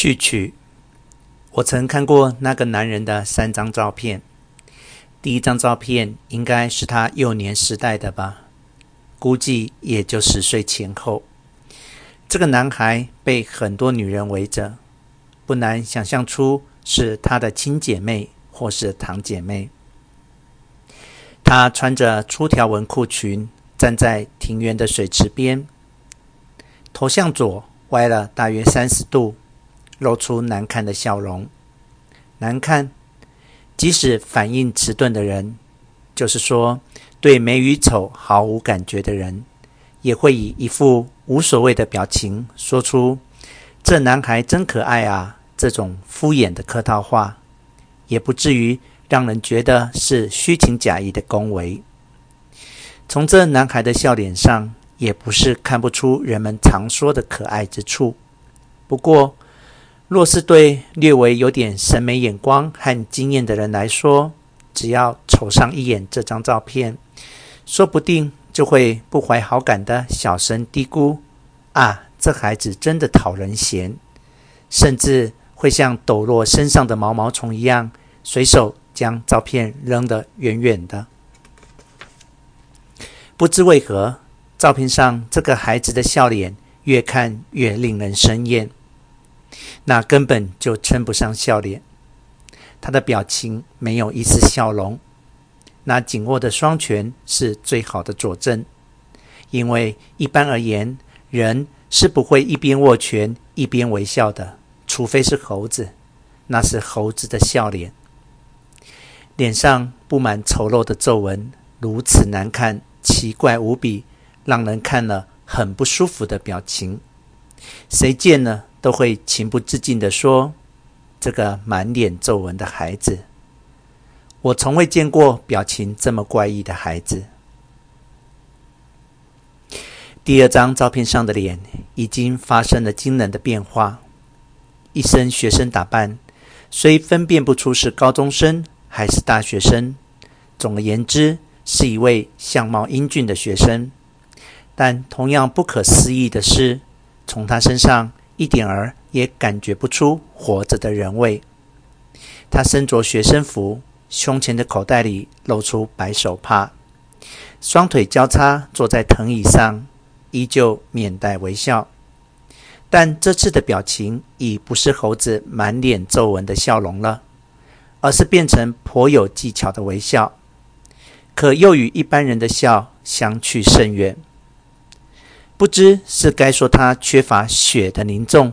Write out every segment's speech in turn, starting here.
序曲。我曾看过那个男人的三张照片。第一张照片应该是他幼年时代的吧，估计也就十岁前后。这个男孩被很多女人围着，不难想象出是他的亲姐妹或是堂姐妹。他穿着粗条纹裤裙，站在庭园的水池边，头向左歪了大约三十度，露出难看的笑容。难看，即使反应迟钝的人，就是说对美与丑毫无感觉的人，也会以一副无所谓的表情说出“这男孩真可爱啊”这种敷衍的客套话，也不至于。让人觉得是虚情假意的恭维。从这男孩的笑脸上，也不是看不出人们常说的可爱之处。不过，若是对略微有点审美眼光和经验的人来说，只要瞅上一眼这张照片，说不定就会不怀好感的小声嘀咕：“啊，这孩子真的讨人嫌。”甚至会像抖落身上的毛毛虫一样，随手。将照片扔得远远的。不知为何，照片上这个孩子的笑脸越看越令人生厌。那根本就称不上笑脸，他的表情没有一丝笑容。那紧握的双拳是最好的佐证，因为一般而言，人是不会一边握拳一边微笑的，除非是猴子，那是猴子的笑脸。脸上布满丑陋的皱纹，如此难看、奇怪无比，让人看了很不舒服的表情。谁见了都会情不自禁地说：“这个满脸皱纹的孩子，我从未见过表情这么怪异的孩子。”第二张照片上的脸已经发生了惊人的变化，一身学生打扮，虽分辨不出是高中生。还是大学生，总而言之，是一位相貌英俊的学生。但同样不可思议的是，从他身上一点儿也感觉不出活着的人味。他身着学生服，胸前的口袋里露出白手帕，双腿交叉坐在藤椅上，依旧面带微笑。但这次的表情已不是猴子满脸皱纹的笑容了。而是变成颇有技巧的微笑，可又与一般人的笑相去甚远。不知是该说他缺乏血的凝重，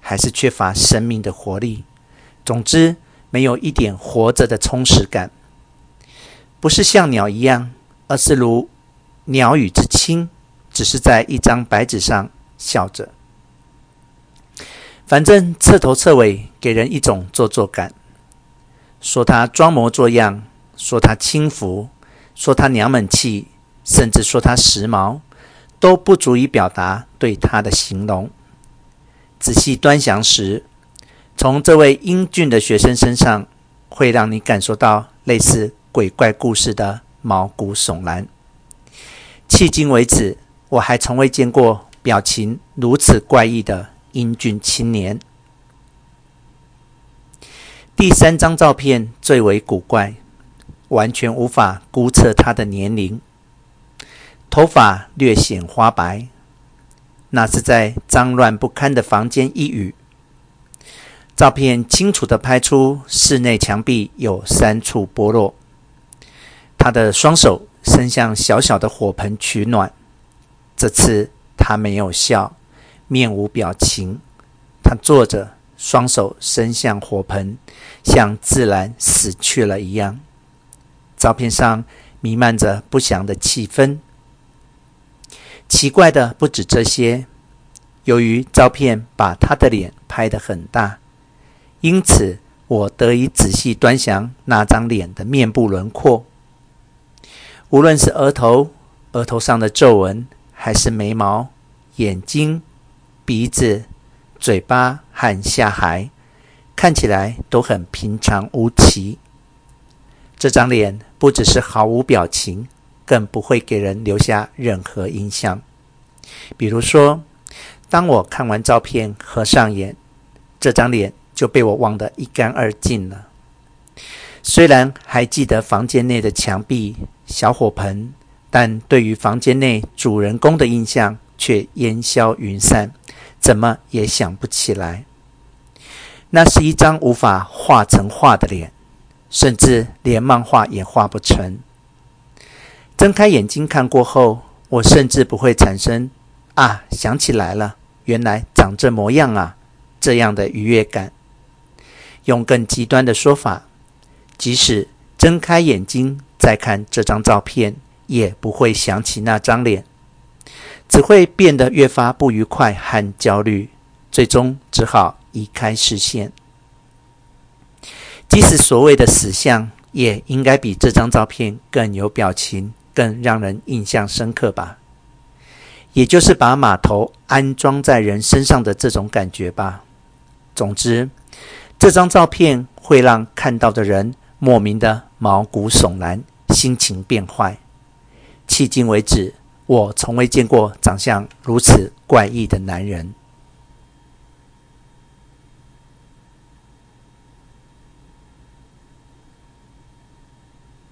还是缺乏生命的活力。总之，没有一点活着的充实感。不是像鸟一样，而是如鸟语之轻，只是在一张白纸上笑着。反正彻头彻尾给人一种做作感。说他装模作样，说他轻浮，说他娘们气，甚至说他时髦，都不足以表达对他的形容。仔细端详时，从这位英俊的学生身上，会让你感受到类似鬼怪故事的毛骨悚然。迄今为止，我还从未见过表情如此怪异的英俊青年。第三张照片最为古怪，完全无法估测他的年龄。头发略显花白，那是在脏乱不堪的房间一隅。照片清楚地拍出室内墙壁有三处剥落。他的双手伸向小小的火盆取暖，这次他没有笑，面无表情，他坐着。双手伸向火盆，像自然死去了一样。照片上弥漫着不祥的气氛。奇怪的不止这些，由于照片把他的脸拍得很大，因此我得以仔细端详那张脸的面部轮廓。无论是额头、额头上的皱纹，还是眉毛、眼睛、鼻子。嘴巴和下頦看起来都很平常无奇。这张脸不只是毫无表情，更不会给人留下任何印象。比如说，当我看完照片，合上眼，这张脸就被我忘得一干二净了。虽然还记得房间内的墙壁、小火盆，但对于房间内主人公的印象却烟消云散，怎么也想不起来。那是一张无法画成画的脸，甚至连漫画也画不成。睁开眼睛看过后，我甚至不会产生“啊，想起来了，原来长这模样啊”这样的愉悦感。用更极端的说法，即使睁开眼睛再看这张照片，也不会想起那张脸，只会变得越发不愉快和焦虑，最终只好移开视线。即使所谓的死相，也应该比这张照片更有表情。更让人印象深刻吧，也就是把码头安装在人身上的这种感觉吧。总之，这张照片会让看到的人莫名的毛骨悚然，心情变坏。迄今为止，我从未见过长相如此怪异的男人。